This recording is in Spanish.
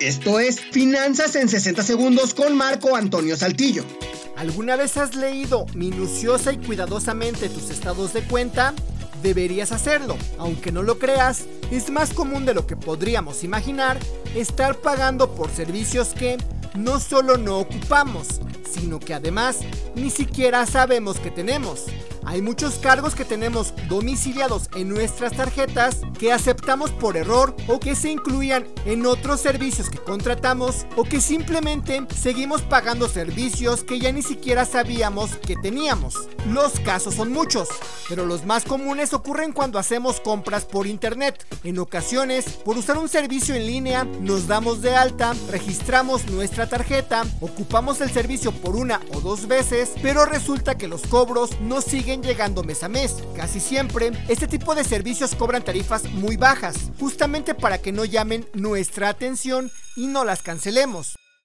Esto es Finanzas en 60 segundos con Marco Antonio Saltillo. ¿Alguna vez has leído minuciosa y cuidadosamente tus estados de cuenta? Deberías hacerlo, aunque no lo creas, es más común de lo que podríamos imaginar estar pagando por servicios que no solo no ocupamos, sino que además ni siquiera sabemos que tenemos. Hay muchos cargos que tenemos domiciliados en nuestras tarjetas que aceptamos por error o que se incluían en otros servicios que contratamos o que simplemente seguimos pagando servicios que ya ni siquiera sabíamos que teníamos. Los casos son muchos, pero los más comunes ocurren cuando hacemos compras por internet. En ocasiones, por usar un servicio en línea, nos damos de alta, registramos nuestra tarjeta, ocupamos el servicio por una o dos veces, pero resulta que los cobros no siguen llegando mes a mes. Casi siempre, este tipo de servicios cobran tarifas muy bajas, justamente para que no llamen nuestra atención y no las cancelemos.